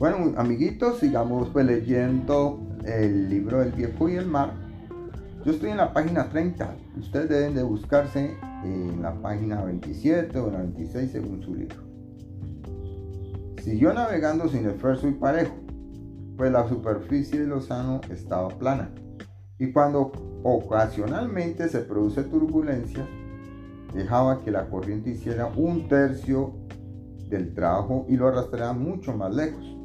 Bueno, amiguitos, sigamos pues, leyendo el libro del viejo y el mar. Yo estoy en la página 30. Ustedes deben de buscarse en la página 27 o la 26 según su libro. Siguió navegando sin esfuerzo y parejo, pues la superficie del océano estaba plana. Y cuando ocasionalmente se produce turbulencia, dejaba que la corriente hiciera un tercio del trabajo y lo arrastrara mucho más lejos.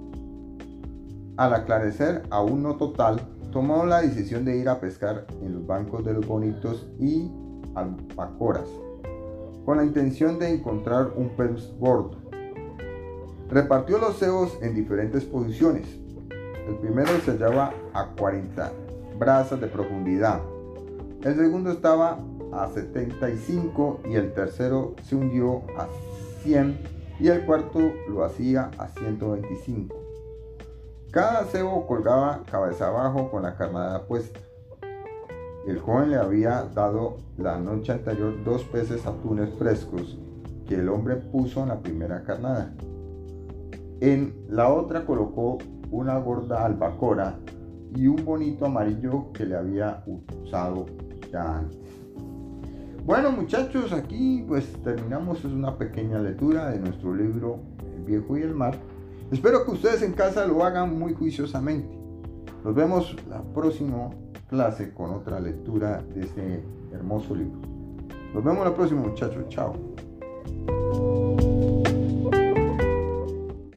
Al aclarecer, aún no total, tomó la decisión de ir a pescar en los bancos de los bonitos y alpacoras, con la intención de encontrar un pez gordo. Repartió los cebos en diferentes posiciones. El primero se hallaba a 40 brazas de profundidad. El segundo estaba a 75 y el tercero se hundió a 100 y el cuarto lo hacía a 125. Cada cebo colgaba cabeza abajo con la carnada puesta. El joven le había dado la noche anterior dos peces atunes frescos que el hombre puso en la primera carnada. En la otra colocó una gorda albacora y un bonito amarillo que le había usado ya antes. Bueno muchachos, aquí pues terminamos es una pequeña lectura de nuestro libro El viejo y el mar. Espero que ustedes en casa lo hagan muy juiciosamente. Nos vemos la próxima clase con otra lectura de este hermoso libro. Nos vemos la próxima muchachos. Chao.